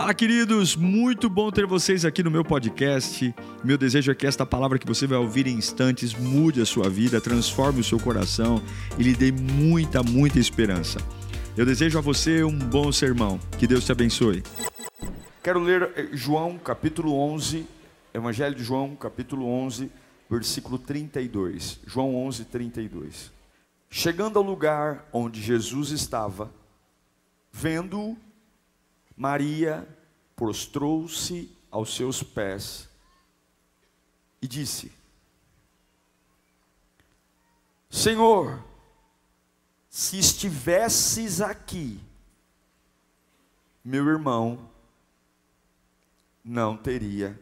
Fala, queridos! Muito bom ter vocês aqui no meu podcast. Meu desejo é que esta palavra que você vai ouvir em instantes mude a sua vida, transforme o seu coração e lhe dê muita, muita esperança. Eu desejo a você um bom sermão. Que Deus te abençoe. Quero ler eh, João capítulo 11, Evangelho de João capítulo 11, versículo 32. João 11, 32. Chegando ao lugar onde Jesus estava, vendo-o, Maria prostrou-se aos seus pés e disse: Senhor, se estivesses aqui, meu irmão não teria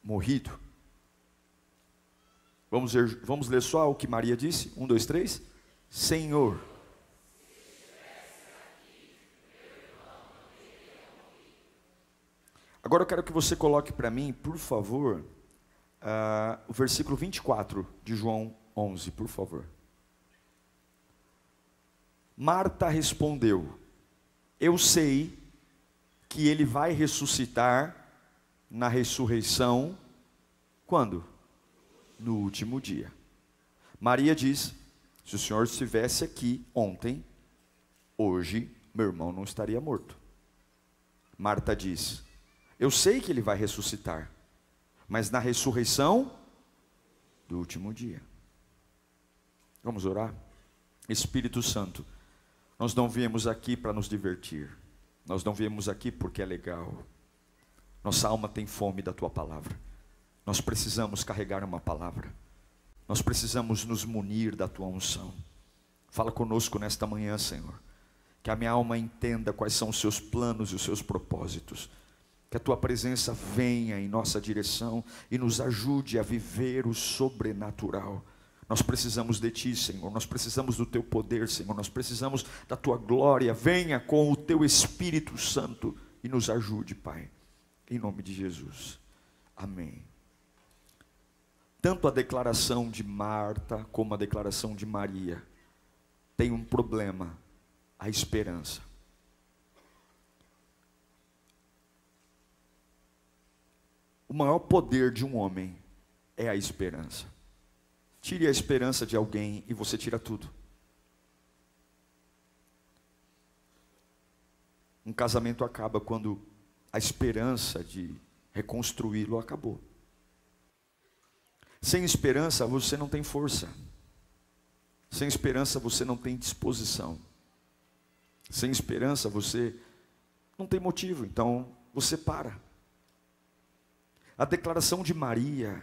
morrido. Vamos ler, vamos ler só o que Maria disse? Um, dois, três. Senhor. Agora eu quero que você coloque para mim, por favor, uh, o versículo 24 de João 11, por favor. Marta respondeu: Eu sei que ele vai ressuscitar na ressurreição, quando? No último dia. Maria diz: Se o Senhor estivesse aqui ontem, hoje meu irmão não estaria morto. Marta diz: eu sei que ele vai ressuscitar, mas na ressurreição do último dia. Vamos orar? Espírito Santo, nós não viemos aqui para nos divertir, nós não viemos aqui porque é legal. Nossa alma tem fome da tua palavra, nós precisamos carregar uma palavra, nós precisamos nos munir da tua unção. Fala conosco nesta manhã, Senhor, que a minha alma entenda quais são os seus planos e os seus propósitos que a tua presença venha em nossa direção e nos ajude a viver o sobrenatural. Nós precisamos de ti, Senhor. Nós precisamos do teu poder, Senhor. Nós precisamos da tua glória. Venha com o teu Espírito Santo e nos ajude, Pai. Em nome de Jesus. Amém. Tanto a declaração de Marta como a declaração de Maria tem um problema: a esperança. O maior poder de um homem é a esperança. Tire a esperança de alguém e você tira tudo. Um casamento acaba quando a esperança de reconstruí-lo acabou. Sem esperança você não tem força. Sem esperança você não tem disposição. Sem esperança você não tem motivo, então você para. A declaração de Maria,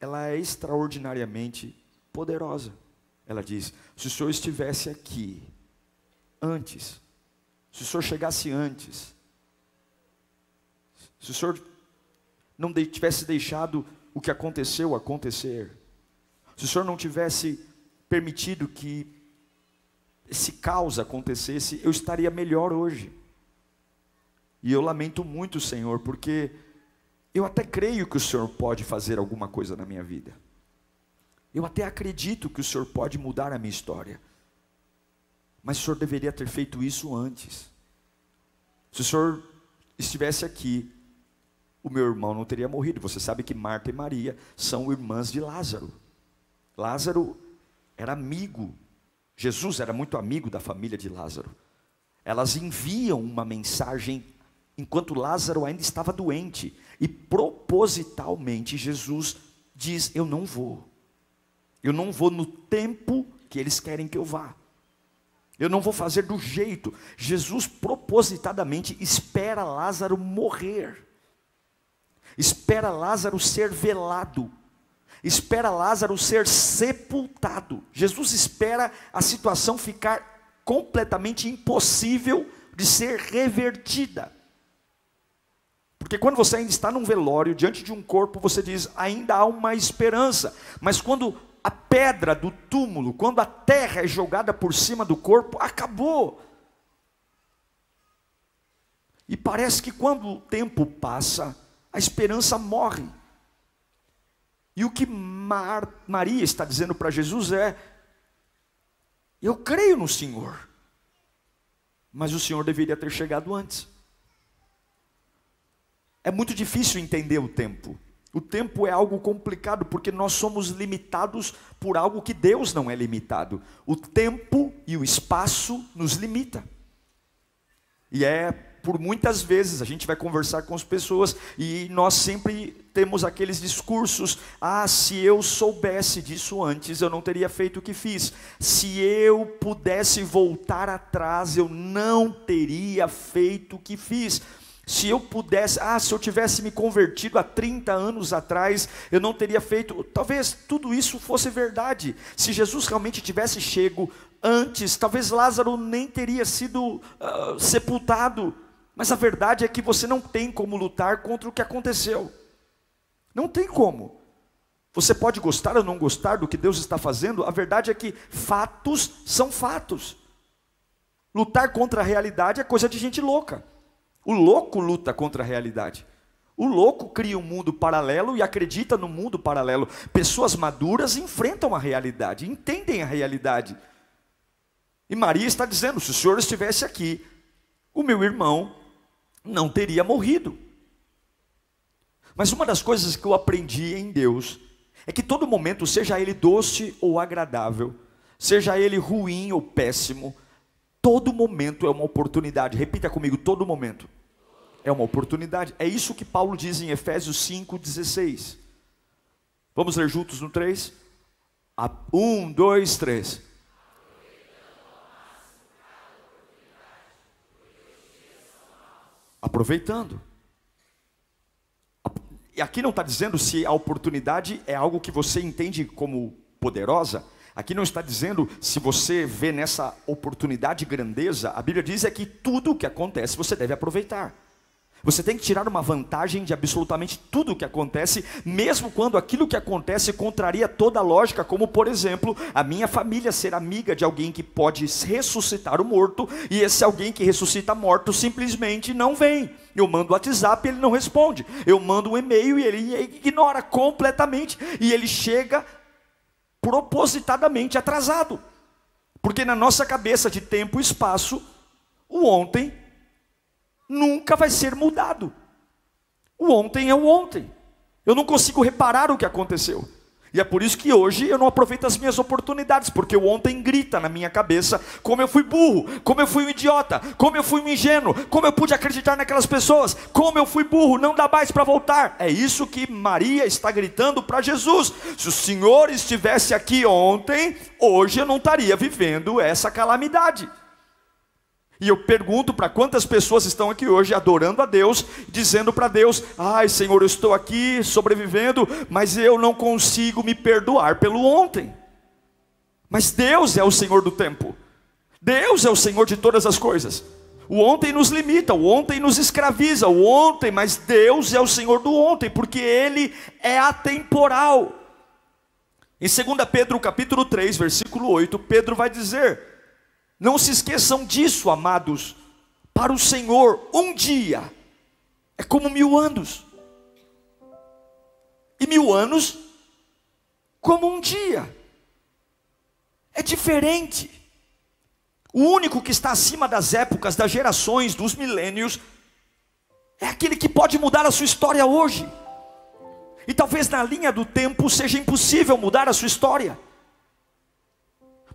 ela é extraordinariamente poderosa. Ela diz: se o Senhor estivesse aqui antes, se o Senhor chegasse antes, se o Senhor não tivesse deixado o que aconteceu acontecer, se o Senhor não tivesse permitido que esse caos acontecesse, eu estaria melhor hoje. E eu lamento muito, Senhor, porque eu até creio que o Senhor pode fazer alguma coisa na minha vida. Eu até acredito que o Senhor pode mudar a minha história. Mas o Senhor deveria ter feito isso antes. Se o Senhor estivesse aqui, o meu irmão não teria morrido. Você sabe que Marta e Maria são irmãs de Lázaro. Lázaro era amigo. Jesus era muito amigo da família de Lázaro. Elas enviam uma mensagem enquanto Lázaro ainda estava doente. E propositalmente Jesus diz: Eu não vou. Eu não vou no tempo que eles querem que eu vá. Eu não vou fazer do jeito. Jesus propositadamente espera Lázaro morrer. Espera Lázaro ser velado. Espera Lázaro ser sepultado. Jesus espera a situação ficar completamente impossível de ser revertida. Porque quando você ainda está num velório, diante de um corpo, você diz, ainda há uma esperança. Mas quando a pedra do túmulo, quando a terra é jogada por cima do corpo, acabou. E parece que quando o tempo passa, a esperança morre. E o que Mar Maria está dizendo para Jesus é: Eu creio no Senhor, mas o Senhor deveria ter chegado antes. É muito difícil entender o tempo. O tempo é algo complicado porque nós somos limitados por algo que Deus não é limitado. O tempo e o espaço nos limita. E é por muitas vezes a gente vai conversar com as pessoas e nós sempre temos aqueles discursos: ah, se eu soubesse disso antes, eu não teria feito o que fiz. Se eu pudesse voltar atrás, eu não teria feito o que fiz. Se eu pudesse, ah, se eu tivesse me convertido há 30 anos atrás, eu não teria feito. Talvez tudo isso fosse verdade. Se Jesus realmente tivesse chego antes, talvez Lázaro nem teria sido uh, sepultado. Mas a verdade é que você não tem como lutar contra o que aconteceu. Não tem como. Você pode gostar ou não gostar do que Deus está fazendo, a verdade é que fatos são fatos. Lutar contra a realidade é coisa de gente louca. O louco luta contra a realidade. O louco cria um mundo paralelo e acredita no mundo paralelo. Pessoas maduras enfrentam a realidade, entendem a realidade. E Maria está dizendo: se o Senhor estivesse aqui, o meu irmão não teria morrido. Mas uma das coisas que eu aprendi em Deus é que todo momento, seja ele doce ou agradável, seja ele ruim ou péssimo, todo momento é uma oportunidade. Repita comigo: todo momento é uma oportunidade. É isso que Paulo diz em Efésios 5,16. Vamos ler juntos no 3? Um, dois, três. aproveitando. E aqui não está dizendo se a oportunidade é algo que você entende como poderosa. Aqui não está dizendo se você vê nessa oportunidade grandeza. A Bíblia diz é que tudo o que acontece você deve aproveitar. Você tem que tirar uma vantagem de absolutamente tudo o que acontece, mesmo quando aquilo que acontece contraria toda a lógica, como por exemplo, a minha família ser amiga de alguém que pode ressuscitar o morto, e esse alguém que ressuscita morto simplesmente não vem. Eu mando o WhatsApp e ele não responde. Eu mando um e-mail e ele ignora completamente. E ele chega propositadamente atrasado. Porque na nossa cabeça de tempo e espaço, o ontem nunca vai ser mudado. O ontem é o ontem. Eu não consigo reparar o que aconteceu. E é por isso que hoje eu não aproveito as minhas oportunidades, porque o ontem grita na minha cabeça como eu fui burro, como eu fui um idiota, como eu fui um ingênuo, como eu pude acreditar naquelas pessoas, como eu fui burro, não dá mais para voltar. É isso que Maria está gritando para Jesus. Se o Senhor estivesse aqui ontem, hoje eu não estaria vivendo essa calamidade. E eu pergunto para quantas pessoas estão aqui hoje adorando a Deus, dizendo para Deus: Ai Senhor, eu estou aqui sobrevivendo, mas eu não consigo me perdoar pelo ontem. Mas Deus é o Senhor do tempo, Deus é o Senhor de todas as coisas. O ontem nos limita, o ontem nos escraviza, o ontem, mas Deus é o Senhor do ontem, porque Ele é atemporal. Em 2 Pedro capítulo 3, versículo 8, Pedro vai dizer: não se esqueçam disso, amados. Para o Senhor, um dia é como mil anos, e mil anos como um dia. É diferente. O único que está acima das épocas, das gerações, dos milênios, é aquele que pode mudar a sua história hoje. E talvez na linha do tempo seja impossível mudar a sua história.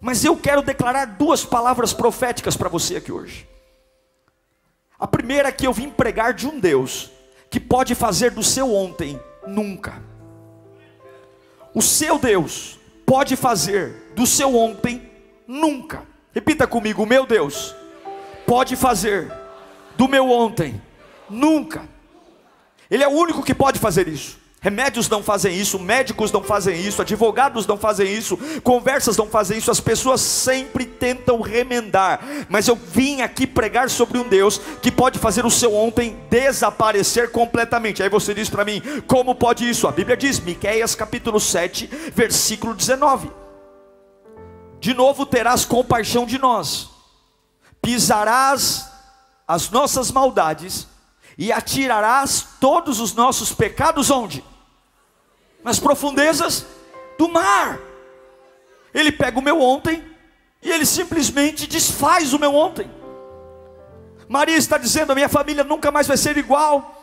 Mas eu quero declarar duas palavras proféticas para você aqui hoje. A primeira é que eu vim pregar de um Deus que pode fazer do seu ontem nunca. O seu Deus pode fazer do seu ontem nunca. Repita comigo: meu Deus pode fazer do meu ontem nunca. Ele é o único que pode fazer isso. Remédios não fazem isso, médicos não fazem isso, advogados não fazem isso, conversas não fazem isso, as pessoas sempre tentam remendar. Mas eu vim aqui pregar sobre um Deus que pode fazer o seu ontem desaparecer completamente. Aí você diz para mim, como pode isso? A Bíblia diz, Miqueias capítulo 7, versículo 19. De novo terás compaixão de nós, pisarás as nossas maldades e atirarás todos os nossos pecados onde? Nas profundezas do mar. Ele pega o meu ontem e ele simplesmente desfaz o meu ontem. Maria está dizendo: a minha família nunca mais vai ser igual.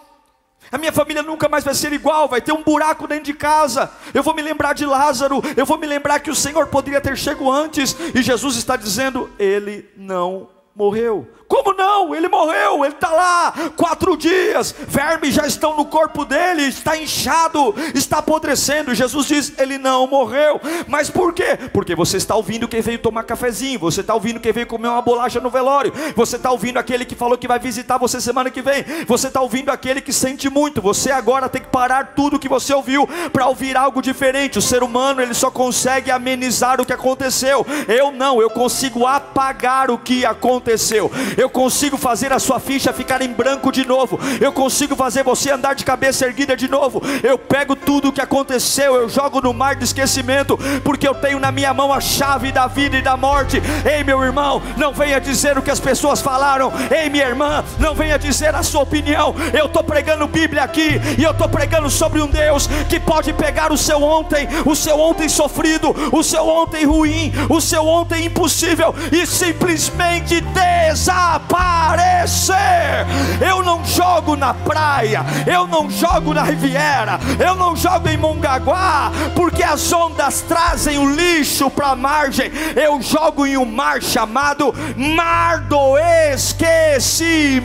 A minha família nunca mais vai ser igual, vai ter um buraco dentro de casa. Eu vou me lembrar de Lázaro, eu vou me lembrar que o Senhor poderia ter chegado antes, e Jesus está dizendo: Ele não morreu. Como não? Ele morreu, ele está lá, quatro dias, vermes já estão no corpo dele, está inchado, está apodrecendo. Jesus diz: Ele não morreu. Mas por quê? Porque você está ouvindo quem veio tomar cafezinho, você está ouvindo quem veio comer uma bolacha no velório, você está ouvindo aquele que falou que vai visitar você semana que vem, você está ouvindo aquele que sente muito. Você agora tem que parar tudo que você ouviu para ouvir algo diferente. O ser humano ele só consegue amenizar o que aconteceu. Eu não, eu consigo apagar o que aconteceu eu consigo fazer a sua ficha ficar em branco de novo, eu consigo fazer você andar de cabeça erguida de novo. Eu pego tudo o que aconteceu, eu jogo no mar de esquecimento, porque eu tenho na minha mão a chave da vida e da morte. Ei, meu irmão, não venha dizer o que as pessoas falaram, ei, minha irmã, não venha dizer a sua opinião. Eu estou pregando Bíblia aqui e eu estou pregando sobre um Deus que pode pegar o seu ontem, o seu ontem sofrido, o seu ontem ruim, o seu ontem impossível e simplesmente desar desaparecer. Eu não jogo na praia, eu não jogo na Riviera, eu não jogo em Mongaguá, porque as ondas trazem o lixo para a margem. Eu jogo em um mar chamado Mar do Esquecimento.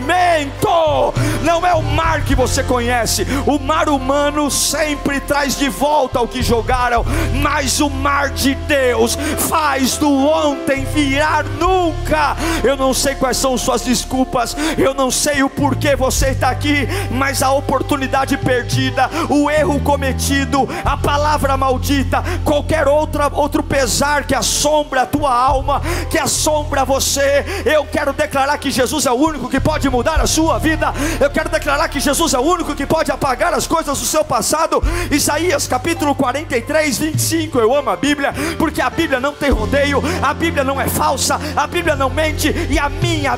Não é o mar que você conhece, o mar humano sempre traz de volta o que jogaram, mas o mar de Deus faz do ontem virar nunca. Eu não sei quais são suas desculpas, eu não sei o porquê você está aqui, mas a oportunidade perdida, o erro cometido, a palavra maldita, qualquer outra, outro pesar que assombra a tua alma, que assombra você, eu quero declarar que Jesus é o único que pode mudar a sua vida, eu quero declarar que Jesus é o único que pode apagar as coisas do seu passado. Isaías capítulo 43, 25. Eu amo a Bíblia, porque a Bíblia não tem rodeio, a Bíblia não é falsa, a Bíblia não mente, e a minha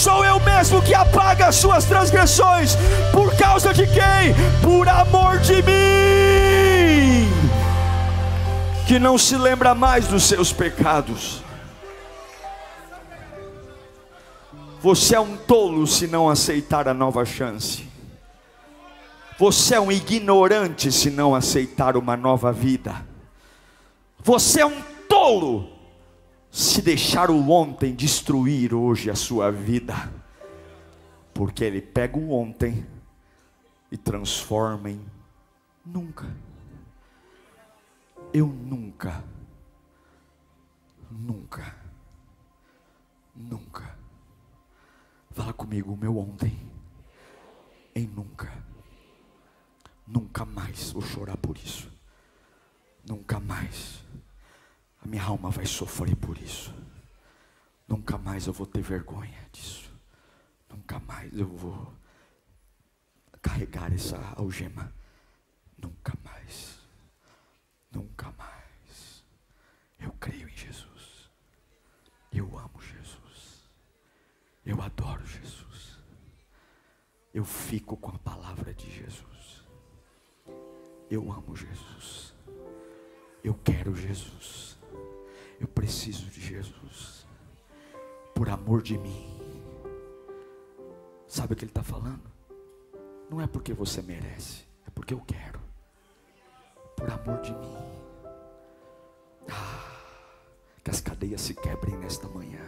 sou eu mesmo que apaga as suas transgressões. Por causa de quem? Por amor de mim. Que não se lembra mais dos seus pecados. Você é um tolo se não aceitar a nova chance. Você é um ignorante se não aceitar uma nova vida. Você é um tolo se deixar o ontem destruir hoje a sua vida, porque ele pega o ontem e transforma em nunca. Eu nunca, nunca, nunca. Fala comigo, o meu ontem, em nunca, nunca mais vou chorar por isso, nunca mais minha alma vai sofrer por isso. Nunca mais eu vou ter vergonha disso. Nunca mais eu vou carregar essa algema. Nunca mais. Nunca mais. Eu creio em Jesus. Eu amo Jesus. Eu adoro Jesus. Eu fico com a palavra de Jesus. Eu amo Jesus. Eu quero Jesus. Eu preciso de Jesus. Por amor de mim. Sabe o que ele está falando? Não é porque você merece, é porque eu quero. Por amor de mim. Ah, que as cadeias se quebrem nesta manhã.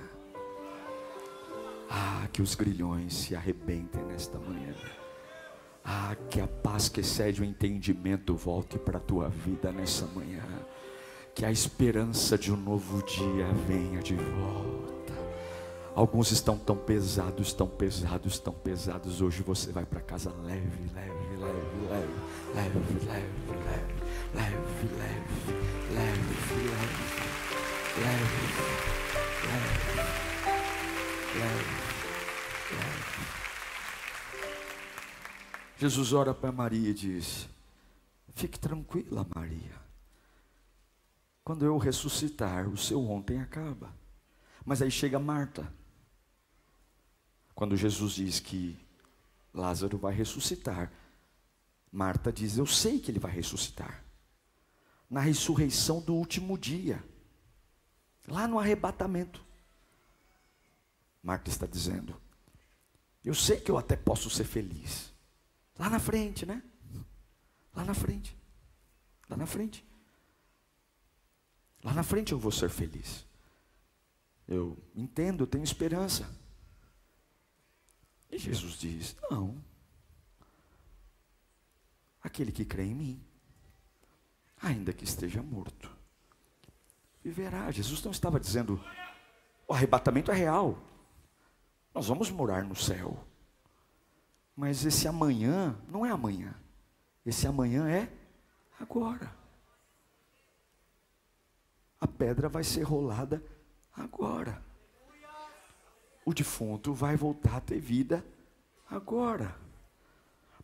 Ah, que os grilhões se arrebentem nesta manhã. Ah, que a paz que excede o entendimento volte para a tua vida nessa manhã que a esperança de um novo dia venha de volta. Alguns estão tão pesados, tão pesados, tão pesados. Hoje você vai para casa leve, leve, leve, leve, leve, leve, leve, leve, leve, leve, leve, leve, leve, leve. Jesus ora para Maria e diz: Fique tranquila, Maria. Quando eu ressuscitar, o seu ontem acaba. Mas aí chega Marta. Quando Jesus diz que Lázaro vai ressuscitar, Marta diz: Eu sei que ele vai ressuscitar. Na ressurreição do último dia, lá no arrebatamento. Marta está dizendo: Eu sei que eu até posso ser feliz. Lá na frente, né? Lá na frente. Lá na frente. Lá na frente eu vou ser feliz. Eu entendo, eu tenho esperança. E Jesus diz: Não. Aquele que crê em mim, ainda que esteja morto, viverá. Jesus não estava dizendo: o arrebatamento é real. Nós vamos morar no céu. Mas esse amanhã não é amanhã. Esse amanhã é agora. A pedra vai ser rolada agora. O defunto vai voltar a ter vida agora.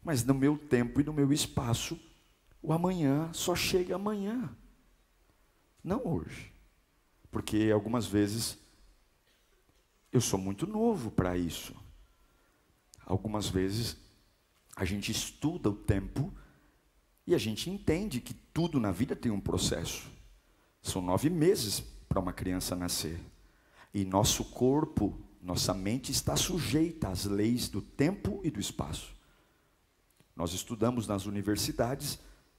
Mas no meu tempo e no meu espaço, o amanhã só chega amanhã. Não hoje. Porque algumas vezes eu sou muito novo para isso. Algumas vezes a gente estuda o tempo e a gente entende que tudo na vida tem um processo. São nove meses para uma criança nascer. E nosso corpo, nossa mente está sujeita às leis do tempo e do espaço. Nós estudamos nas universidades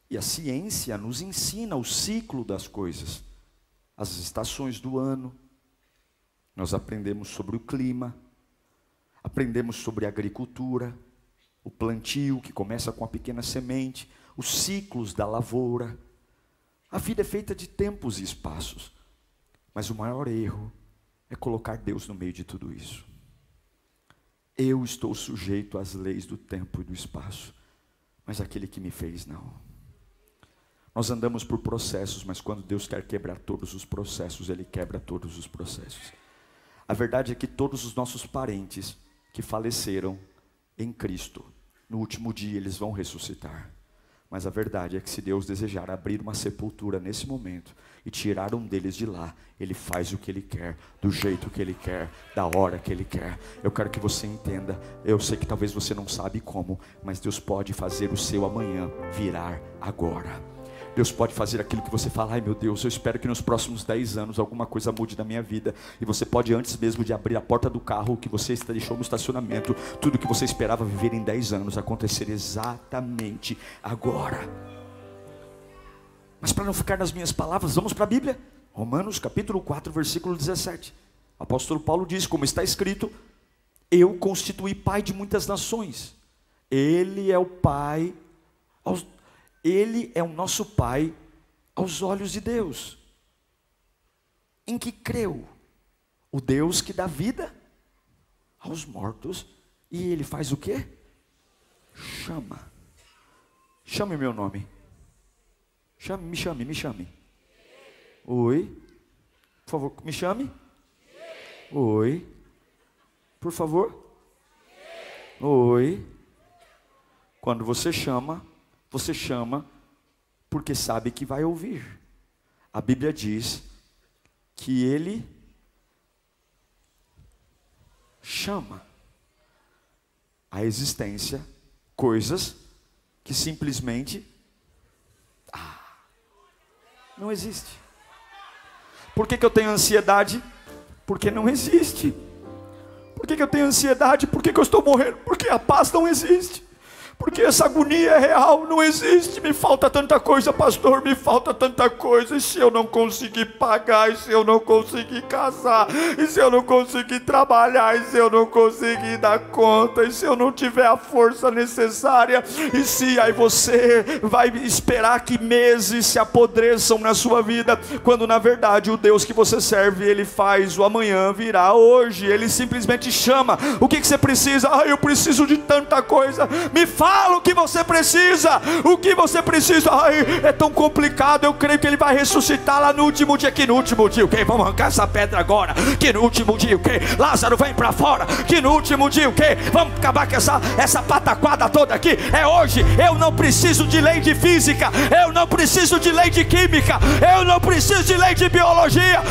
e a ciência nos ensina o ciclo das coisas, as estações do ano. Nós aprendemos sobre o clima, aprendemos sobre a agricultura, o plantio que começa com a pequena semente, os ciclos da lavoura. A vida é feita de tempos e espaços. Mas o maior erro é colocar Deus no meio de tudo isso. Eu estou sujeito às leis do tempo e do espaço, mas aquele que me fez não. Nós andamos por processos, mas quando Deus quer quebrar todos os processos, Ele quebra todos os processos. A verdade é que todos os nossos parentes que faleceram em Cristo, no último dia eles vão ressuscitar. Mas a verdade é que se Deus desejar abrir uma sepultura nesse momento e tirar um deles de lá, Ele faz o que Ele quer, do jeito que Ele quer, da hora que Ele quer. Eu quero que você entenda. Eu sei que talvez você não sabe como, mas Deus pode fazer o seu amanhã virar agora. Deus pode fazer aquilo que você fala, ai meu Deus, eu espero que nos próximos 10 anos alguma coisa mude na minha vida. E você pode, antes mesmo de abrir a porta do carro que você deixou no estacionamento, tudo que você esperava viver em 10 anos acontecer exatamente agora. Mas para não ficar nas minhas palavras, vamos para a Bíblia. Romanos capítulo 4, versículo 17. O apóstolo Paulo diz, como está escrito, eu constituí pai de muitas nações. Ele é o pai aos, ele é o nosso Pai aos olhos de Deus. Em que creu? O Deus que dá vida aos mortos. E ele faz o quê? Chama. Chame meu nome. Chame, me chame, me chame. Oi. Por favor, me chame. Oi. Por favor. Oi. Quando você chama, você chama porque sabe que vai ouvir. A Bíblia diz que ele chama a existência coisas que simplesmente ah, não existe. Por que, que eu tenho ansiedade? Porque não existe. Por que, que eu tenho ansiedade? Por que, que eu estou morrendo? Porque a paz não existe porque essa agonia é real, não existe. Me falta tanta coisa, pastor, me falta tanta coisa. E se eu não conseguir pagar, e se eu não conseguir casar, e se eu não conseguir trabalhar, e se eu não conseguir dar conta, e se eu não tiver a força necessária, e se aí você vai esperar que meses se apodreçam na sua vida, quando na verdade o Deus que você serve, ele faz o amanhã virar hoje, ele simplesmente chama. O que, que você precisa? Ah, eu preciso de tanta coisa, me faz Fala o que você precisa. O que você precisa. Ai, é tão complicado. Eu creio que ele vai ressuscitar lá no último dia. Que no último dia o? Vamos arrancar essa pedra agora. Que no último dia o? Lázaro vem para fora. Que no último dia o? Vamos acabar com essa, essa pataquada toda aqui. É hoje. Eu não preciso de lei de física. Eu não preciso de lei de química. Eu não preciso de lei de biologia.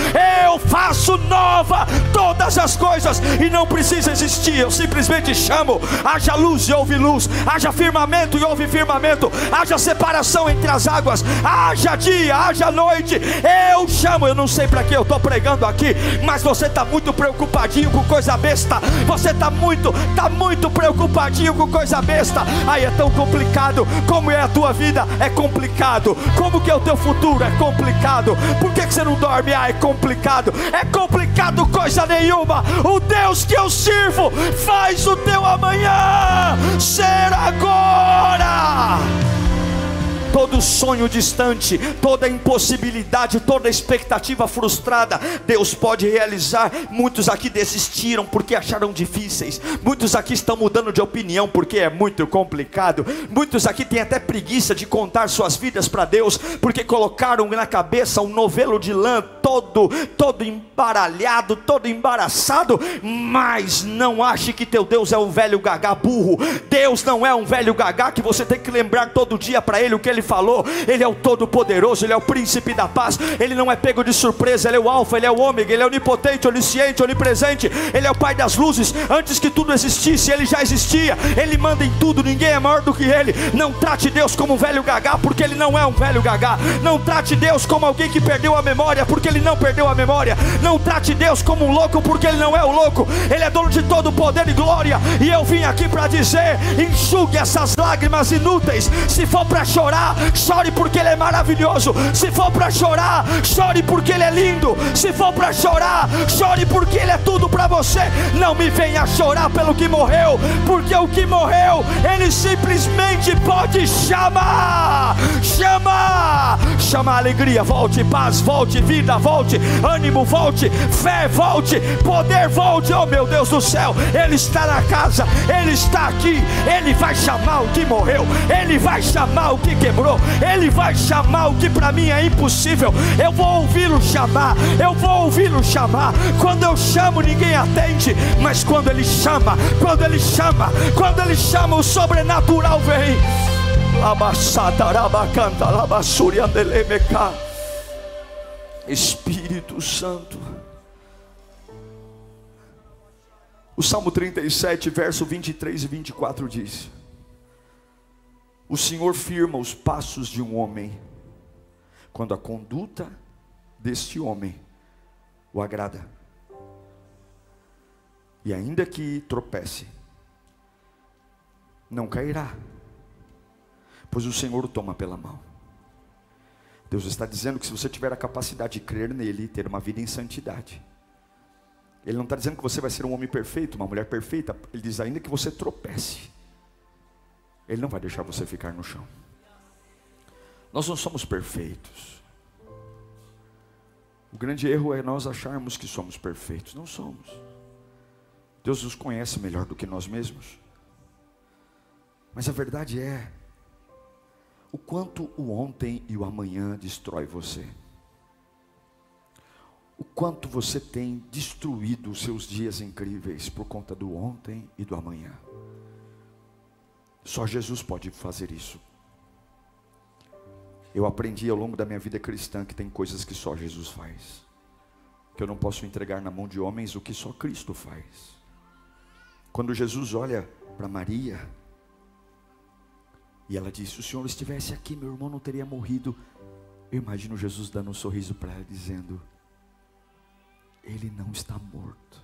Eu faço nova todas as coisas. E não precisa existir. Eu simplesmente chamo. Haja luz e houve luz. Haja firmamento e houve firmamento. Haja separação entre as águas. Haja dia, haja noite. Eu chamo. Eu não sei para que eu estou pregando aqui. Mas você está muito preocupadinho com coisa besta. Você está muito, está muito preocupadinho com coisa besta. Aí é tão complicado. Como é a tua vida? É complicado. Como que é o teu futuro? É complicado. Por que, que você não dorme? Ah, é complicado. É complicado coisa nenhuma. O Deus que eu sirvo faz o teu amanhã ser agora todo sonho distante, toda impossibilidade, toda expectativa frustrada, Deus pode realizar. Muitos aqui desistiram porque acharam difíceis, muitos aqui estão mudando de opinião porque é muito complicado, muitos aqui têm até preguiça de contar suas vidas para Deus porque colocaram na cabeça um novelo de lã todo, todo embaralhado, todo embaraçado. Mas não ache que teu Deus é um velho gagá burro. Deus não é um velho gagá que você tem que lembrar todo dia para Ele o que Ele falou. Ele é o Todo-Poderoso, Ele é o Príncipe da Paz. Ele não é pego de surpresa, Ele é o Alfa, Ele é o Ômega, Ele é onipotente, onisciente, onipresente. Ele é o Pai das luzes. Antes que tudo existisse, Ele já existia. Ele manda em tudo, ninguém é maior do que Ele. Não trate Deus como um velho gagá, porque Ele não é um velho gagá. Não trate Deus como alguém que perdeu a memória, porque Ele não perdeu a memória. Não trate Deus como um louco, porque Ele não é o louco. Ele é dono de todo poder e glória. E eu vim aqui para dizer: enxugue essas lágrimas inúteis. Se for para chorar, chore porque Ele é maravilhoso. Se for para chorar, chore porque Ele é lindo. Se for para chorar, chore porque Ele é tudo para você. Não me venha chorar pelo que morreu, porque o que morreu, Ele simplesmente pode chamar. Chamar, chamar alegria, volte, paz, volte, vida, volte, ânimo, volte, fé, volte, poder, volte. Oh meu Deus do céu, Ele está na casa, Ele está aqui. Ele vai chamar o que morreu, Ele vai chamar o que quebrou, Ele vai chamar o que para mim é impossível. Eu vou ouvi-lo chamar, eu vou ouvi-lo chamar. Quando eu chamo, ninguém atende, mas quando Ele chama, quando Ele chama, quando Ele chama, o sobrenatural vem. Espírito Santo. O Salmo 37, verso 23 e 24 diz: O Senhor firma os passos de um homem, quando a conduta deste homem o agrada. E ainda que tropece, não cairá, pois o Senhor o toma pela mão. Deus está dizendo que se você tiver a capacidade de crer nele, ter uma vida em santidade, Ele não está dizendo que você vai ser um homem perfeito, uma mulher perfeita, Ele diz ainda que você tropece, Ele não vai deixar você ficar no chão. Nós não somos perfeitos. O grande erro é nós acharmos que somos perfeitos. Não somos. Deus nos conhece melhor do que nós mesmos. Mas a verdade é o quanto o ontem e o amanhã destrói você. O quanto você tem destruído os seus dias incríveis por conta do ontem e do amanhã. Só Jesus pode fazer isso. Eu aprendi ao longo da minha vida cristã que tem coisas que só Jesus faz. Que eu não posso entregar na mão de homens o que só Cristo faz. Quando Jesus olha para Maria, e ela disse: Se o Senhor estivesse aqui, meu irmão não teria morrido. Eu imagino Jesus dando um sorriso para ela, dizendo: Ele não está morto.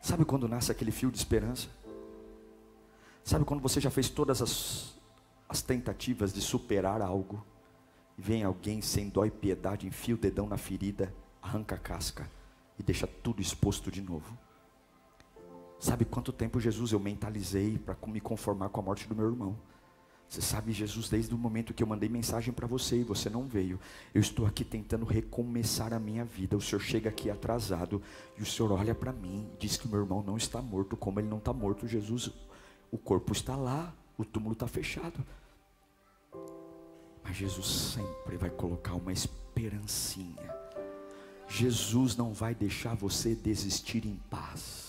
Sabe quando nasce aquele fio de esperança? Sabe quando você já fez todas as, as tentativas de superar algo? E vem alguém sem dó e piedade, enfia o dedão na ferida, arranca a casca e deixa tudo exposto de novo. Sabe quanto tempo, Jesus, eu mentalizei para me conformar com a morte do meu irmão? Você sabe, Jesus, desde o momento que eu mandei mensagem para você e você não veio, eu estou aqui tentando recomeçar a minha vida. O Senhor chega aqui atrasado e o Senhor olha para mim e diz que meu irmão não está morto, como ele não está morto, Jesus. O corpo está lá, o túmulo está fechado. Mas Jesus sempre vai colocar uma esperancinha. Jesus não vai deixar você desistir em paz.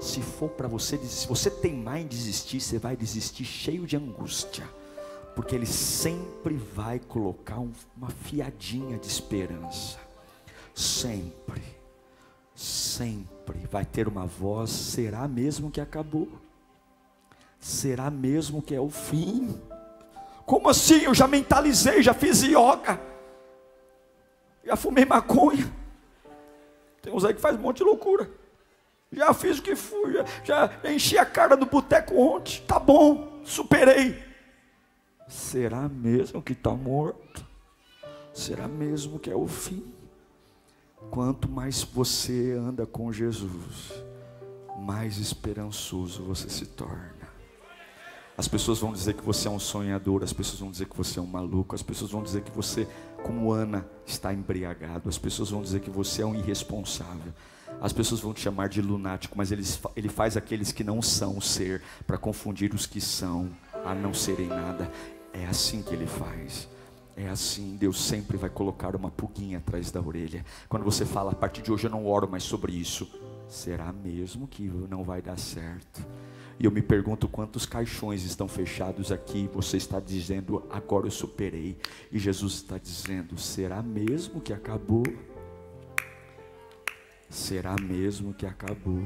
Se for para você se você teimar em desistir, você vai desistir cheio de angústia. Porque Ele sempre vai colocar um, uma fiadinha de esperança. Sempre, sempre vai ter uma voz: será mesmo que acabou? Será mesmo que é o fim? Como assim? Eu já mentalizei, já fiz yoga, já fumei maconha. Tem uns aí que faz um monte de loucura. Já fiz o que fui, já, já enchi a cara do boteco ontem. Tá bom, superei. Será mesmo que está morto? Será mesmo que é o fim? Quanto mais você anda com Jesus, mais esperançoso você se torna. As pessoas vão dizer que você é um sonhador, as pessoas vão dizer que você é um maluco, as pessoas vão dizer que você, como Ana, está embriagado, as pessoas vão dizer que você é um irresponsável. As pessoas vão te chamar de lunático, mas ele, ele faz aqueles que não são ser para confundir os que são a não serem nada. É assim que ele faz. É assim, Deus sempre vai colocar uma pulguinha atrás da orelha. Quando você fala, a partir de hoje eu não oro mais sobre isso, será mesmo que não vai dar certo? E eu me pergunto quantos caixões estão fechados aqui. Você está dizendo, agora eu superei. E Jesus está dizendo, será mesmo que acabou? Será mesmo que acabou?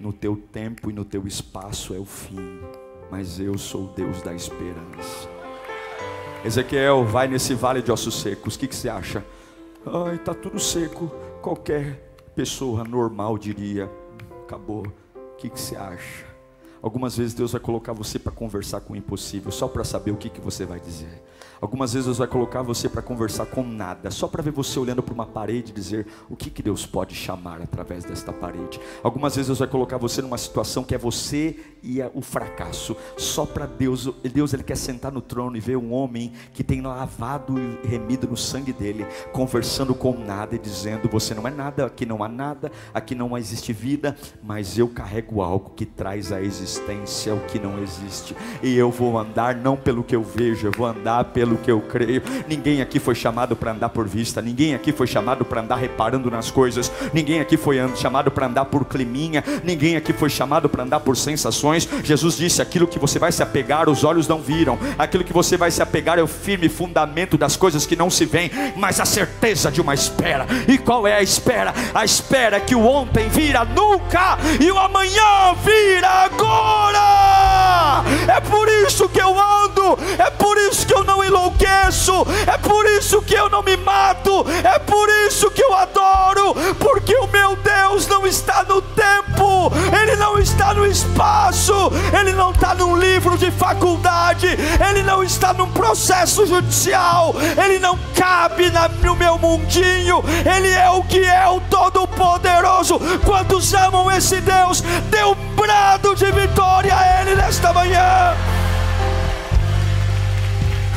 No teu tempo e no teu espaço é o fim, mas eu sou o Deus da esperança. Ezequiel, vai nesse vale de ossos secos, o que, que você acha? Ai, está tudo seco. Qualquer pessoa normal diria: acabou. O que, que você acha? Algumas vezes Deus vai colocar você para conversar com o impossível, só para saber o que, que você vai dizer. Algumas vezes Deus vai colocar você para conversar com nada, só para ver você olhando para uma parede e dizer o que, que Deus pode chamar através desta parede. Algumas vezes Deus vai colocar você numa situação que é você e é o fracasso, só para Deus. Deus ele quer sentar no trono e ver um homem que tem lavado e remido no sangue dele, conversando com nada e dizendo: Você não é nada, aqui não há nada, aqui não existe vida, mas eu carrego algo que traz a existência o que não existe, e eu vou andar não pelo que eu vejo, eu vou andar pelo que eu creio. Ninguém aqui foi chamado para andar por vista, ninguém aqui foi chamado para andar reparando nas coisas, ninguém aqui foi chamado para andar por climinha, ninguém aqui foi chamado para andar por sensações. Jesus disse: aquilo que você vai se apegar, os olhos não viram, aquilo que você vai se apegar é o firme fundamento das coisas que não se veem, mas a certeza de uma espera. E qual é a espera? A espera é que o ontem vira nunca e o amanhã vira agora. É por isso que eu ando, é por isso que eu não enlouqueço, é por isso que eu não me mato, é por isso que eu adoro, porque o meu Deus não está no tempo, Ele não está no espaço, Ele não está num livro de faculdade, Ele não está num processo judicial, Ele não cabe no meu mundinho, Ele é o que é o Todo-Poderoso. Quantos amam esse Deus? Dê um brado de vitória a Ele nesta manhã.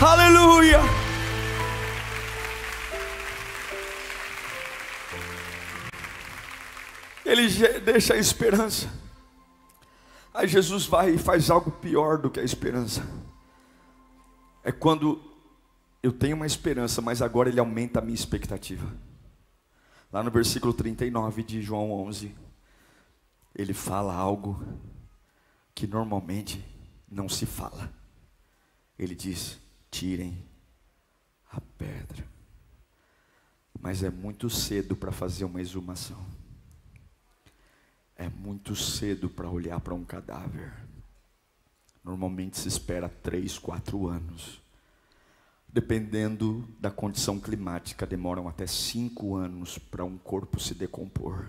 Aleluia. Ele deixa a esperança. Aí Jesus vai e faz algo pior do que a esperança. É quando eu tenho uma esperança, mas agora ele aumenta a minha expectativa. Lá no versículo 39 de João 11, ele fala algo que normalmente não se fala. Ele diz: tirem a pedra. Mas é muito cedo para fazer uma exumação. É muito cedo para olhar para um cadáver. Normalmente se espera três, quatro anos. Dependendo da condição climática, demoram até cinco anos para um corpo se decompor.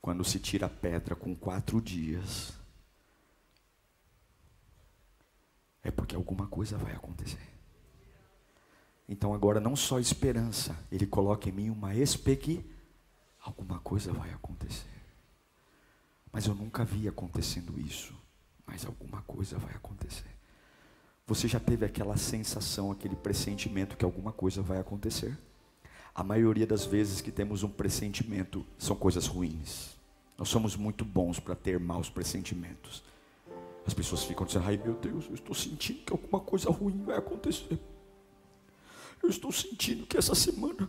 Quando se tira a pedra com quatro dias, é porque alguma coisa vai acontecer. Então agora não só esperança, ele coloca em mim uma expectativa, alguma coisa vai acontecer. Mas eu nunca vi acontecendo isso, mas alguma coisa vai acontecer. Você já teve aquela sensação, aquele pressentimento que alguma coisa vai acontecer? A maioria das vezes que temos um pressentimento são coisas ruins. Nós somos muito bons para ter maus pressentimentos. As pessoas ficam dizendo: ai meu Deus, eu estou sentindo que alguma coisa ruim vai acontecer. Eu estou sentindo que essa semana.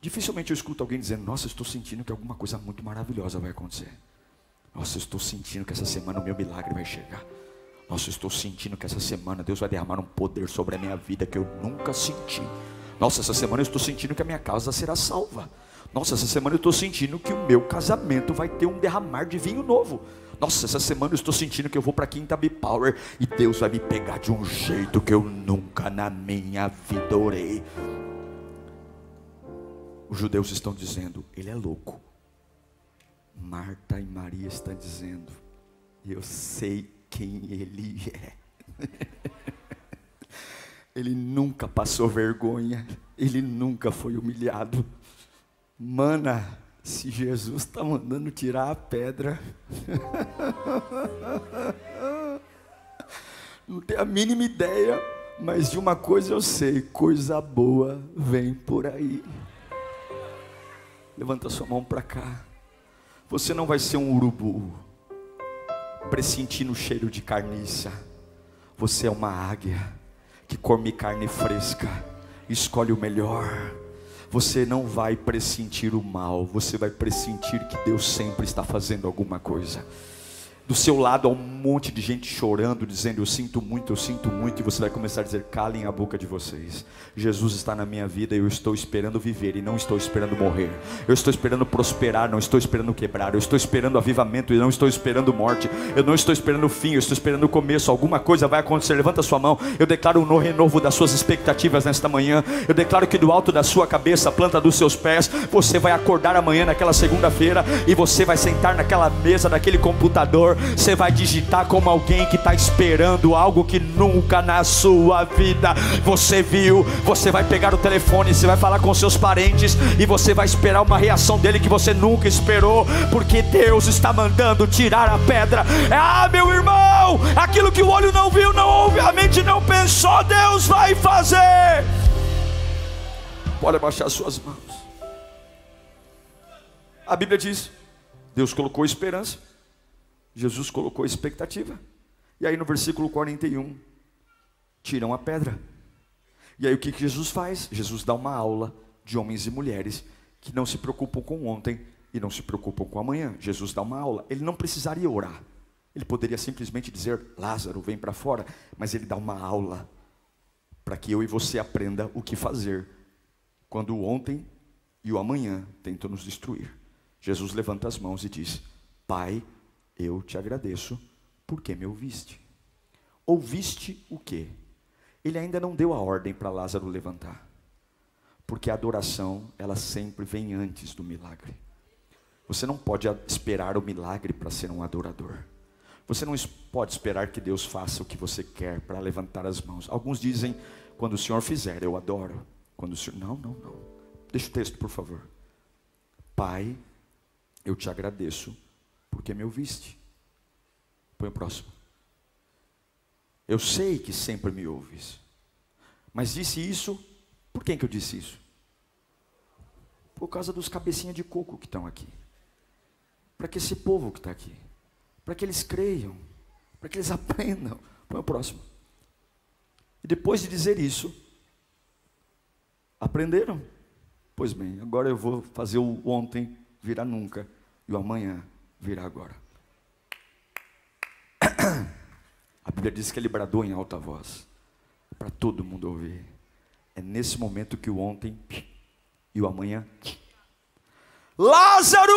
Dificilmente eu escuto alguém dizendo: Nossa, estou sentindo que alguma coisa muito maravilhosa vai acontecer. Nossa, estou sentindo que essa semana o meu milagre vai chegar. Nossa, estou sentindo que essa semana Deus vai derramar um poder sobre a minha vida que eu nunca senti. Nossa, essa semana eu estou sentindo que a minha casa será salva. Nossa, essa semana eu estou sentindo que o meu casamento vai ter um derramar de vinho novo. Nossa, essa semana eu estou sentindo que eu vou para Quinta B Power e Deus vai me pegar de um jeito que eu nunca na minha vida orei. Os judeus estão dizendo, ele é louco. Marta e Maria estão dizendo, eu sei quem ele é. ele nunca passou vergonha, ele nunca foi humilhado. Mana, se Jesus está mandando tirar a pedra, não tenho a mínima ideia, mas de uma coisa eu sei: coisa boa vem por aí. Levanta sua mão para cá. Você não vai ser um urubu, pressentindo o cheiro de carniça. Você é uma águia que come carne fresca, escolhe o melhor você não vai pressentir o mal, você vai pressentir que Deus sempre está fazendo alguma coisa. Do seu lado há um monte de gente chorando, dizendo eu sinto muito, eu sinto muito, e você vai começar a dizer: calem a boca de vocês. Jesus está na minha vida e eu estou esperando viver e não estou esperando morrer. Eu estou esperando prosperar, não estou esperando quebrar. Eu estou esperando avivamento e não estou esperando morte. Eu não estou esperando fim, eu estou esperando o começo. Alguma coisa vai acontecer. Levanta sua mão. Eu declaro um renovo das suas expectativas nesta manhã. Eu declaro que do alto da sua cabeça, planta dos seus pés, você vai acordar amanhã naquela segunda-feira e você vai sentar naquela mesa, naquele computador você vai digitar como alguém que está esperando algo que nunca na sua vida você viu. Você vai pegar o telefone, você vai falar com seus parentes e você vai esperar uma reação dele que você nunca esperou, porque Deus está mandando tirar a pedra. Ah, meu irmão, aquilo que o olho não viu, não ouve, a mente não pensou, Deus vai fazer. Pode abaixar suas mãos. A Bíblia diz: Deus colocou esperança Jesus colocou expectativa. E aí no versículo 41, tiram a pedra. E aí o que, que Jesus faz? Jesus dá uma aula de homens e mulheres que não se preocupam com ontem e não se preocupam com amanhã. Jesus dá uma aula. Ele não precisaria orar. Ele poderia simplesmente dizer: Lázaro, vem para fora. Mas ele dá uma aula para que eu e você aprenda o que fazer quando o ontem e o amanhã tentam nos destruir. Jesus levanta as mãos e diz: Pai, eu te agradeço porque me ouviste. Ouviste o quê? Ele ainda não deu a ordem para Lázaro levantar. Porque a adoração, ela sempre vem antes do milagre. Você não pode esperar o milagre para ser um adorador. Você não pode esperar que Deus faça o que você quer para levantar as mãos. Alguns dizem, quando o Senhor fizer, eu adoro. Quando o Senhor. Não, não, não. Deixa o texto, por favor. Pai, eu te agradeço porque me ouviste. Põe o próximo. Eu sei que sempre me ouves. Mas disse isso, por quem que eu disse isso? Por causa dos cabecinhas de coco que estão aqui. Para que esse povo que está aqui. Para que eles creiam. Para que eles aprendam. Põe o próximo. E depois de dizer isso, aprenderam? Pois bem, agora eu vou fazer o ontem virar nunca e o amanhã virá agora. A Bíblia diz que ele bradou em alta voz, para todo mundo ouvir. É nesse momento que o ontem e o amanhã. Lázaro!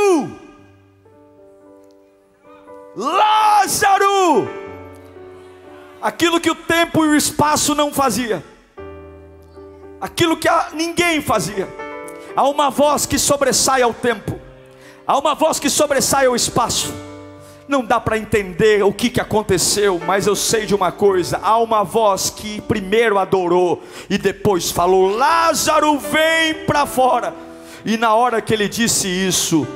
Lázaro! Aquilo que o tempo e o espaço não fazia. Aquilo que ninguém fazia. Há uma voz que sobressai ao tempo. Há uma voz que sobressai ao espaço. Não dá para entender o que, que aconteceu, mas eu sei de uma coisa: há uma voz que primeiro adorou e depois falou: Lázaro, vem para fora. E na hora que ele disse isso,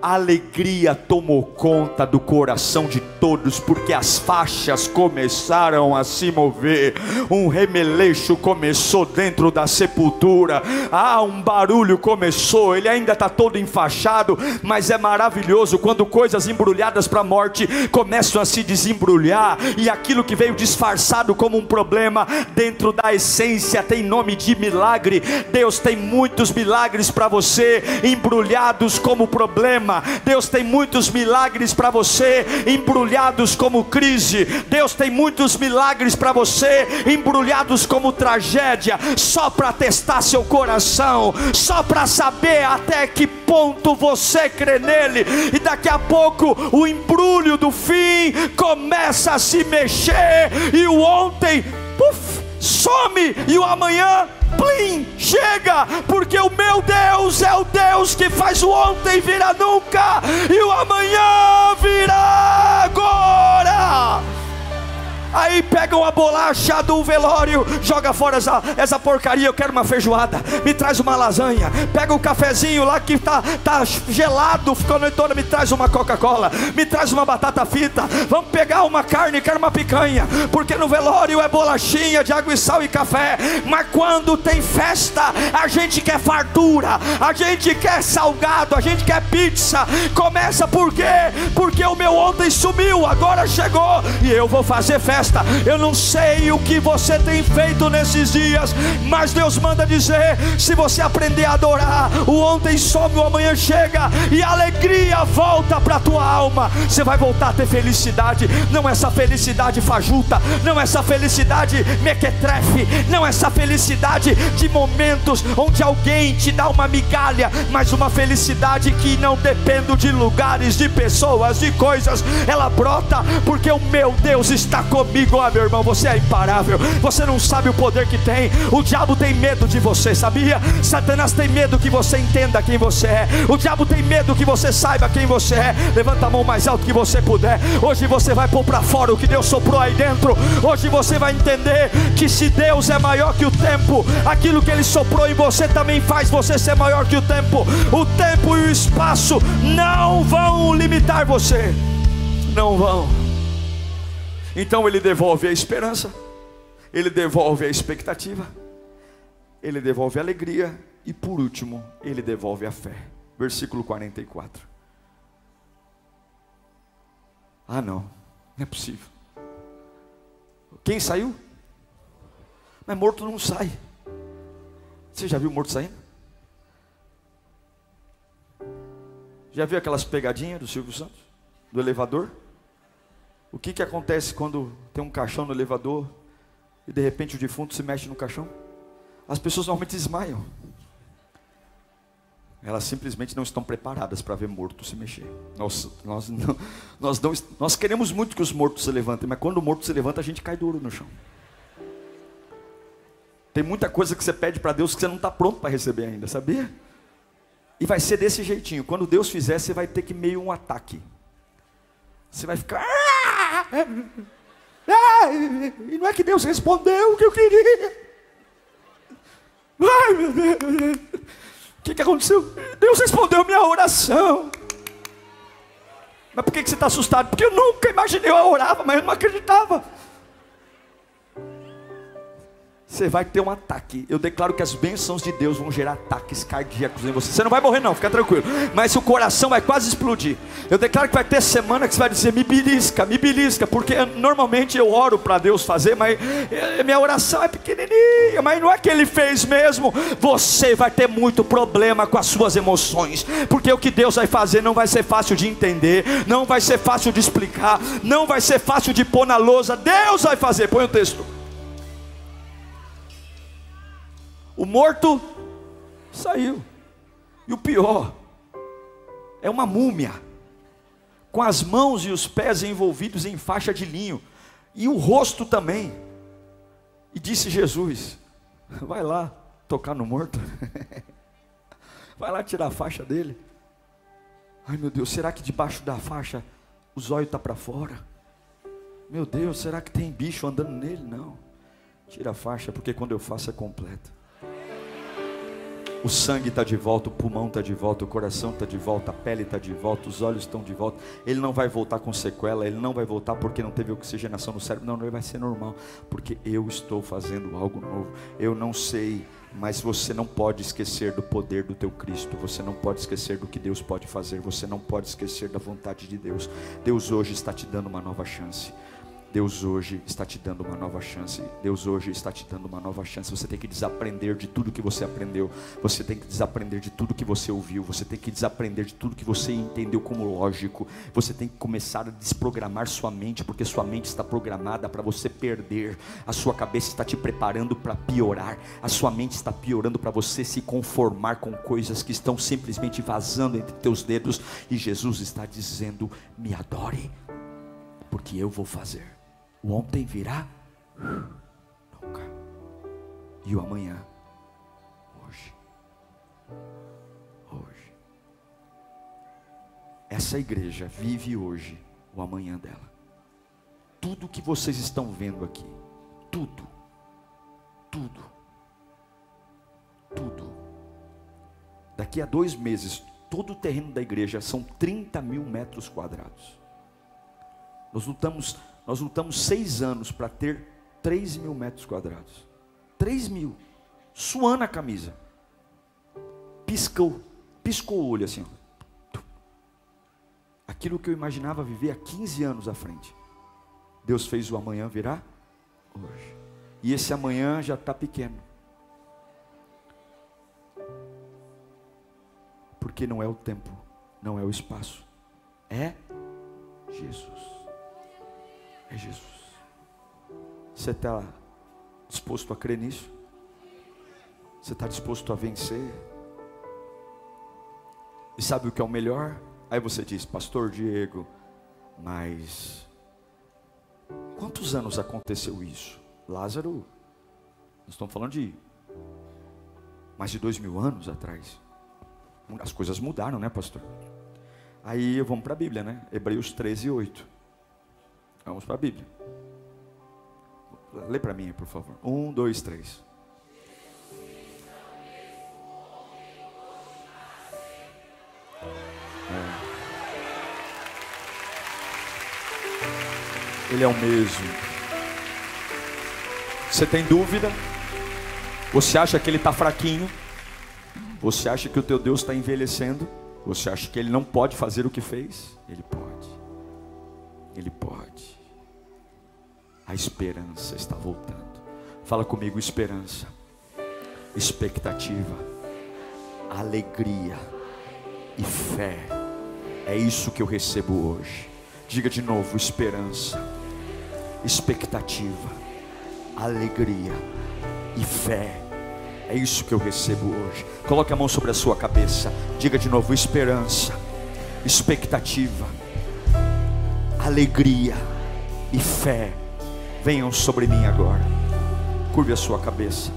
alegria tomou conta do coração de todos, porque as faixas começaram a se mover, um remeleixo começou dentro da sepultura, ah, um barulho começou, ele ainda está todo enfaixado, mas é maravilhoso quando coisas embrulhadas para a morte começam a se desembrulhar, e aquilo que veio disfarçado como um problema, dentro da essência tem nome de milagre. Deus tem muitos milagres para você, embrulhados como problema Deus tem muitos milagres para você, embrulhados como crise. Deus tem muitos milagres para você, embrulhados como tragédia, só para testar seu coração, só para saber até que ponto você crê nele. E daqui a pouco o embrulho do fim começa a se mexer, e o ontem, puf, some, e o amanhã plim, chega, porque o meu Deus é o Deus que faz o ontem virar nunca e o amanhã virá agora. Aí pegam a bolacha do velório, joga fora essa, essa porcaria. Eu quero uma feijoada, me traz uma lasanha. Pega o cafezinho lá que tá, tá gelado, ficou a noite toda, me traz uma Coca-Cola, me traz uma batata frita. Vamos pegar uma carne, quero uma picanha, porque no velório é bolachinha de água e sal e café. Mas quando tem festa, a gente quer fartura, a gente quer salgado, a gente quer pizza. Começa por quê? Porque o meu ontem sumiu, agora chegou e eu vou fazer festa Eu não sei o que você tem feito nesses dias, mas Deus manda dizer: se você aprender a adorar, o ontem some, o amanhã chega e a alegria volta para tua alma. Você vai voltar a ter felicidade, não essa felicidade fajuta, não essa felicidade mequetrefe, não essa felicidade de momentos onde alguém te dá uma migalha, mas uma felicidade que não depende de lugares, de pessoas, de coisas, ela brota porque o meu Deus está comigo comigo, ah, meu irmão, você é imparável. Você não sabe o poder que tem. O diabo tem medo de você, sabia? Satanás tem medo que você entenda quem você é. O diabo tem medo que você saiba quem você é. Levanta a mão mais alto que você puder. Hoje você vai pôr para fora o que Deus soprou aí dentro. Hoje você vai entender que se Deus é maior que o tempo, aquilo que Ele soprou em você também faz você ser maior que o tempo. O tempo e o espaço não vão limitar você. Não vão. Então ele devolve a esperança, ele devolve a expectativa, ele devolve a alegria e por último, ele devolve a fé. Versículo 44. Ah, não, não é possível. Quem saiu? Mas morto não sai. Você já viu morto saindo? Já viu aquelas pegadinhas do Silvio Santos? Do elevador? O que, que acontece quando tem um caixão no elevador e de repente o defunto se mexe no caixão? As pessoas normalmente desmaiam. Elas simplesmente não estão preparadas para ver morto se mexer. Nós, nós, não, nós, não, nós queremos muito que os mortos se levantem, mas quando o morto se levanta, a gente cai duro no chão. Tem muita coisa que você pede para Deus que você não está pronto para receber ainda, sabia? E vai ser desse jeitinho. Quando Deus fizer, você vai ter que meio um ataque. Você vai ficar. E não é que Deus respondeu o que eu queria. Ai, meu Deus. O que, que aconteceu? Deus respondeu minha oração. Mas por que, que você está assustado? Porque eu nunca imaginei, eu orava, mas eu não acreditava você vai ter um ataque. Eu declaro que as bênçãos de Deus vão gerar ataques cardíacos em você. Você não vai morrer, não, fica tranquilo. Mas o coração vai quase explodir. Eu declaro que vai ter semana que você vai dizer: me belisca, me belisca. Porque normalmente eu oro para Deus fazer, mas eh, minha oração é pequenininha. Mas não é que Ele fez mesmo. Você vai ter muito problema com as suas emoções. Porque o que Deus vai fazer não vai ser fácil de entender, não vai ser fácil de explicar, não vai ser fácil de pôr na lousa. Deus vai fazer. Põe o texto. O morto saiu. E o pior, é uma múmia, com as mãos e os pés envolvidos em faixa de linho, e o rosto também. E disse Jesus: Vai lá tocar no morto, vai lá tirar a faixa dele. Ai meu Deus, será que debaixo da faixa o zóio está para fora? Meu Deus, será que tem bicho andando nele? Não. Tira a faixa, porque quando eu faço é completo. O sangue está de volta, o pulmão está de volta, o coração está de volta, a pele está de volta, os olhos estão de volta. Ele não vai voltar com sequela, ele não vai voltar porque não teve oxigenação no cérebro. Não, não, vai ser normal, porque eu estou fazendo algo novo. Eu não sei, mas você não pode esquecer do poder do teu Cristo. Você não pode esquecer do que Deus pode fazer. Você não pode esquecer da vontade de Deus. Deus hoje está te dando uma nova chance. Deus hoje está te dando uma nova chance. Deus hoje está te dando uma nova chance. Você tem que desaprender de tudo que você aprendeu. Você tem que desaprender de tudo que você ouviu. Você tem que desaprender de tudo que você entendeu como lógico. Você tem que começar a desprogramar sua mente, porque sua mente está programada para você perder. A sua cabeça está te preparando para piorar. A sua mente está piorando para você se conformar com coisas que estão simplesmente vazando entre teus dedos. E Jesus está dizendo: me adore, porque eu vou fazer. O ontem virá? Nunca. E o amanhã? Hoje. Hoje. Essa igreja vive hoje o amanhã dela. Tudo que vocês estão vendo aqui, tudo, tudo, tudo. Daqui a dois meses, todo o terreno da igreja são 30 mil metros quadrados. Nós lutamos nós lutamos seis anos para ter 3 mil metros quadrados. 3 mil. Suando a camisa. Piscou. Piscou o olho assim. Aquilo que eu imaginava viver há 15 anos à frente. Deus fez o amanhã virar hoje. E esse amanhã já está pequeno. Porque não é o tempo, não é o espaço. É Jesus é Jesus. Você está disposto a crer nisso? Você está disposto a vencer? E sabe o que é o melhor? Aí você diz, Pastor Diego, mas quantos anos aconteceu isso? Lázaro, nós estamos falando de mais de dois mil anos atrás. As coisas mudaram, né, pastor? Aí vamos para a Bíblia, né? Hebreus 13, 8. Vamos para a Bíblia. Lê para mim, por favor. Um, dois, três. É. Ele é o mesmo. Você tem dúvida? Você acha que ele está fraquinho? Você acha que o teu Deus está envelhecendo? Você acha que ele não pode fazer o que fez? Ele pode. Ele pode. A esperança está voltando. Fala comigo, esperança, expectativa, alegria e fé. É isso que eu recebo hoje. Diga de novo: esperança, expectativa, alegria e fé. É isso que eu recebo hoje. Coloque a mão sobre a sua cabeça. Diga de novo: esperança, expectativa, alegria e fé venham sobre mim agora. Curve a sua cabeça.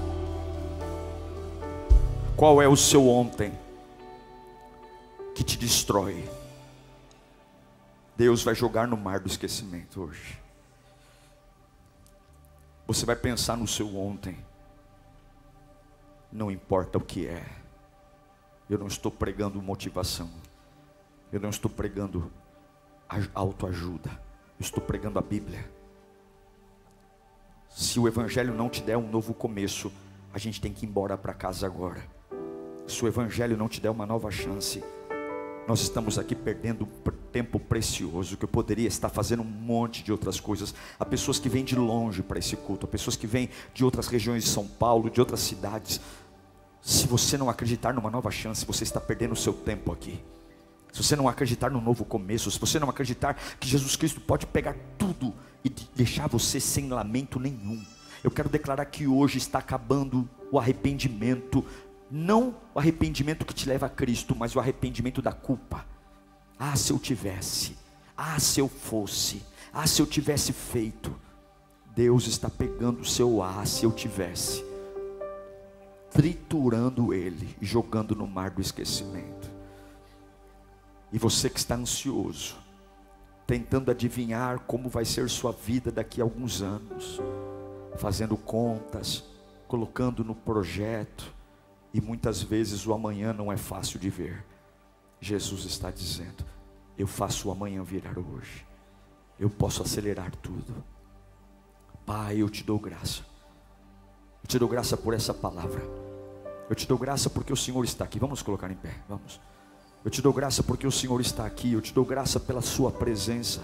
Qual é o seu ontem que te destrói? Deus vai jogar no mar do esquecimento hoje. Você vai pensar no seu ontem. Não importa o que é. Eu não estou pregando motivação. Eu não estou pregando autoajuda. Eu estou pregando a Bíblia. Se o Evangelho não te der um novo começo, a gente tem que ir embora para casa agora. Se o Evangelho não te der uma nova chance, nós estamos aqui perdendo tempo precioso que eu poderia estar fazendo um monte de outras coisas. Há pessoas que vêm de longe para esse culto, há pessoas que vêm de outras regiões de São Paulo, de outras cidades. Se você não acreditar numa nova chance, você está perdendo o seu tempo aqui. Se você não acreditar no novo começo, se você não acreditar que Jesus Cristo pode pegar tudo e deixar você sem lamento nenhum. Eu quero declarar que hoje está acabando o arrependimento, não o arrependimento que te leva a Cristo, mas o arrependimento da culpa. Ah, se eu tivesse, ah, se eu fosse, ah, se eu tivesse feito. Deus está pegando o seu ah, se eu tivesse, triturando ele, jogando no mar do esquecimento. E você que está ansioso, tentando adivinhar como vai ser sua vida daqui a alguns anos, fazendo contas, colocando no projeto, E muitas vezes o amanhã não é fácil de ver. Jesus está dizendo: Eu faço o amanhã virar hoje. Eu posso acelerar tudo. Pai, eu te dou graça. Eu te dou graça por essa palavra. Eu te dou graça porque o Senhor está aqui. Vamos colocar em pé. Vamos. Eu te dou graça porque o Senhor está aqui. Eu te dou graça pela Sua presença.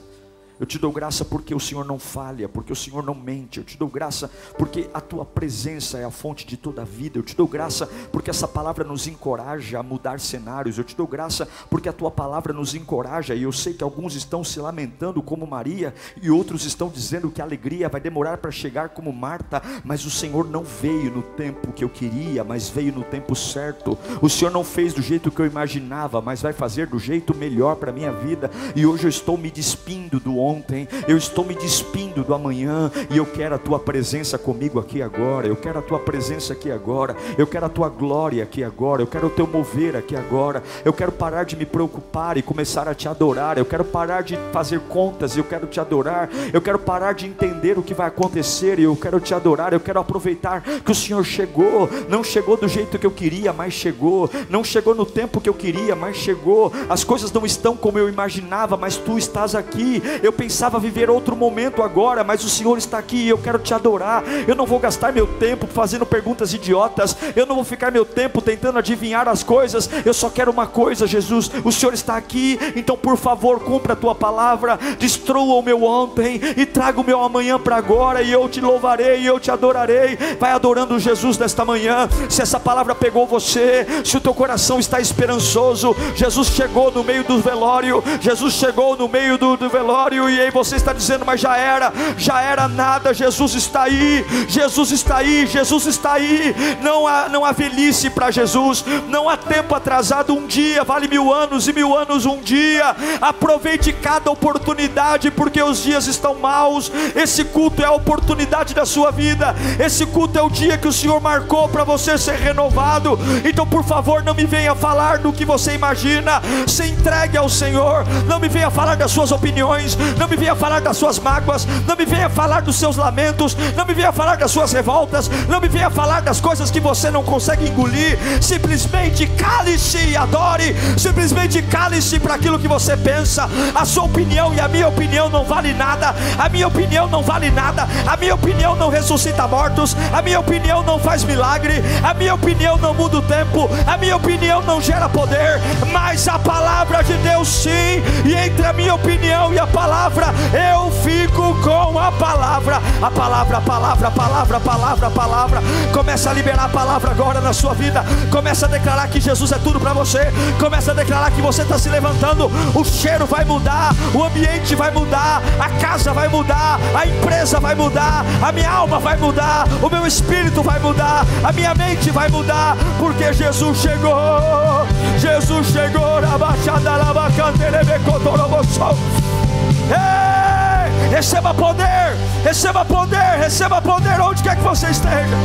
Eu te dou graça porque o Senhor não falha, porque o Senhor não mente. Eu te dou graça porque a tua presença é a fonte de toda a vida. Eu te dou graça porque essa palavra nos encoraja a mudar cenários. Eu te dou graça porque a tua palavra nos encoraja. E eu sei que alguns estão se lamentando como Maria e outros estão dizendo que a alegria vai demorar para chegar como Marta, mas o Senhor não veio no tempo que eu queria, mas veio no tempo certo. O Senhor não fez do jeito que eu imaginava, mas vai fazer do jeito melhor para minha vida. E hoje eu estou me despindo do homem ontem, eu estou me despindo do amanhã e eu quero a tua presença comigo aqui agora. Eu quero a tua presença aqui agora. Eu quero a tua glória aqui agora. Eu quero o teu mover aqui agora. Eu quero parar de me preocupar e começar a te adorar. Eu quero parar de fazer contas e eu quero te adorar. Eu quero parar de entender o que vai acontecer e eu quero te adorar. Eu quero aproveitar que o Senhor chegou. Não chegou do jeito que eu queria, mas chegou. Não chegou no tempo que eu queria, mas chegou. As coisas não estão como eu imaginava, mas tu estás aqui. Eu pensava viver outro momento agora, mas o Senhor está aqui e eu quero te adorar. Eu não vou gastar meu tempo fazendo perguntas idiotas, eu não vou ficar meu tempo tentando adivinhar as coisas. Eu só quero uma coisa, Jesus: o Senhor está aqui, então por favor, cumpra a tua palavra, destrua o meu ontem e traga o meu amanhã para agora, e eu te louvarei e eu te adorarei. Vai adorando Jesus nesta manhã. Se essa palavra pegou você, se o teu coração está esperançoso, Jesus chegou no meio do velório, Jesus chegou no meio do, do velório e aí você está dizendo, mas já era, já era nada. Jesus está aí, Jesus está aí, Jesus está aí. Não há, não há velhice para Jesus, não há tempo atrasado. Um dia vale mil anos e mil anos um dia. Aproveite cada oportunidade, porque os dias estão maus. Esse culto é a oportunidade da sua vida. Esse culto é o dia que o Senhor marcou para você ser renovado. Então, por favor, não me venha falar do que você imagina. Se entregue ao Senhor. Não me venha falar das suas opiniões não me venha falar das suas mágoas, não me venha falar dos seus lamentos, não me venha falar das suas revoltas, não me venha falar das coisas que você não consegue engolir. Simplesmente cale-se e adore, simplesmente cale-se para aquilo que você pensa. A sua opinião e a minha opinião não vale nada, a minha opinião não vale nada, a minha opinião não ressuscita mortos, a minha opinião não faz milagre, a minha opinião não muda o tempo, a minha opinião não gera poder, mas a palavra de Deus sim, e entre a minha opinião e a palavra palavra, eu fico com a palavra. A palavra, a palavra, a palavra, a palavra, a palavra. Começa a liberar a palavra agora na sua vida. Começa a declarar que Jesus é tudo para você. Começa a declarar que você está se levantando. O cheiro vai mudar, o ambiente vai mudar, a casa vai mudar, a empresa vai mudar, a minha alma vai mudar, o meu espírito vai mudar, a minha mente vai mudar, porque Jesus chegou. Jesus chegou na baixada, lá, Ei, receba poder, receba poder, receba poder onde quer que você esteja.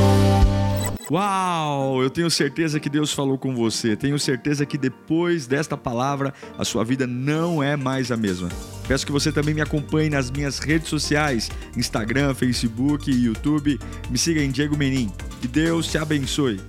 Uau! Eu tenho certeza que Deus falou com você. Tenho certeza que depois desta palavra a sua vida não é mais a mesma. Peço que você também me acompanhe nas minhas redes sociais: Instagram, Facebook YouTube. Me siga em Diego Menin. Que Deus te abençoe.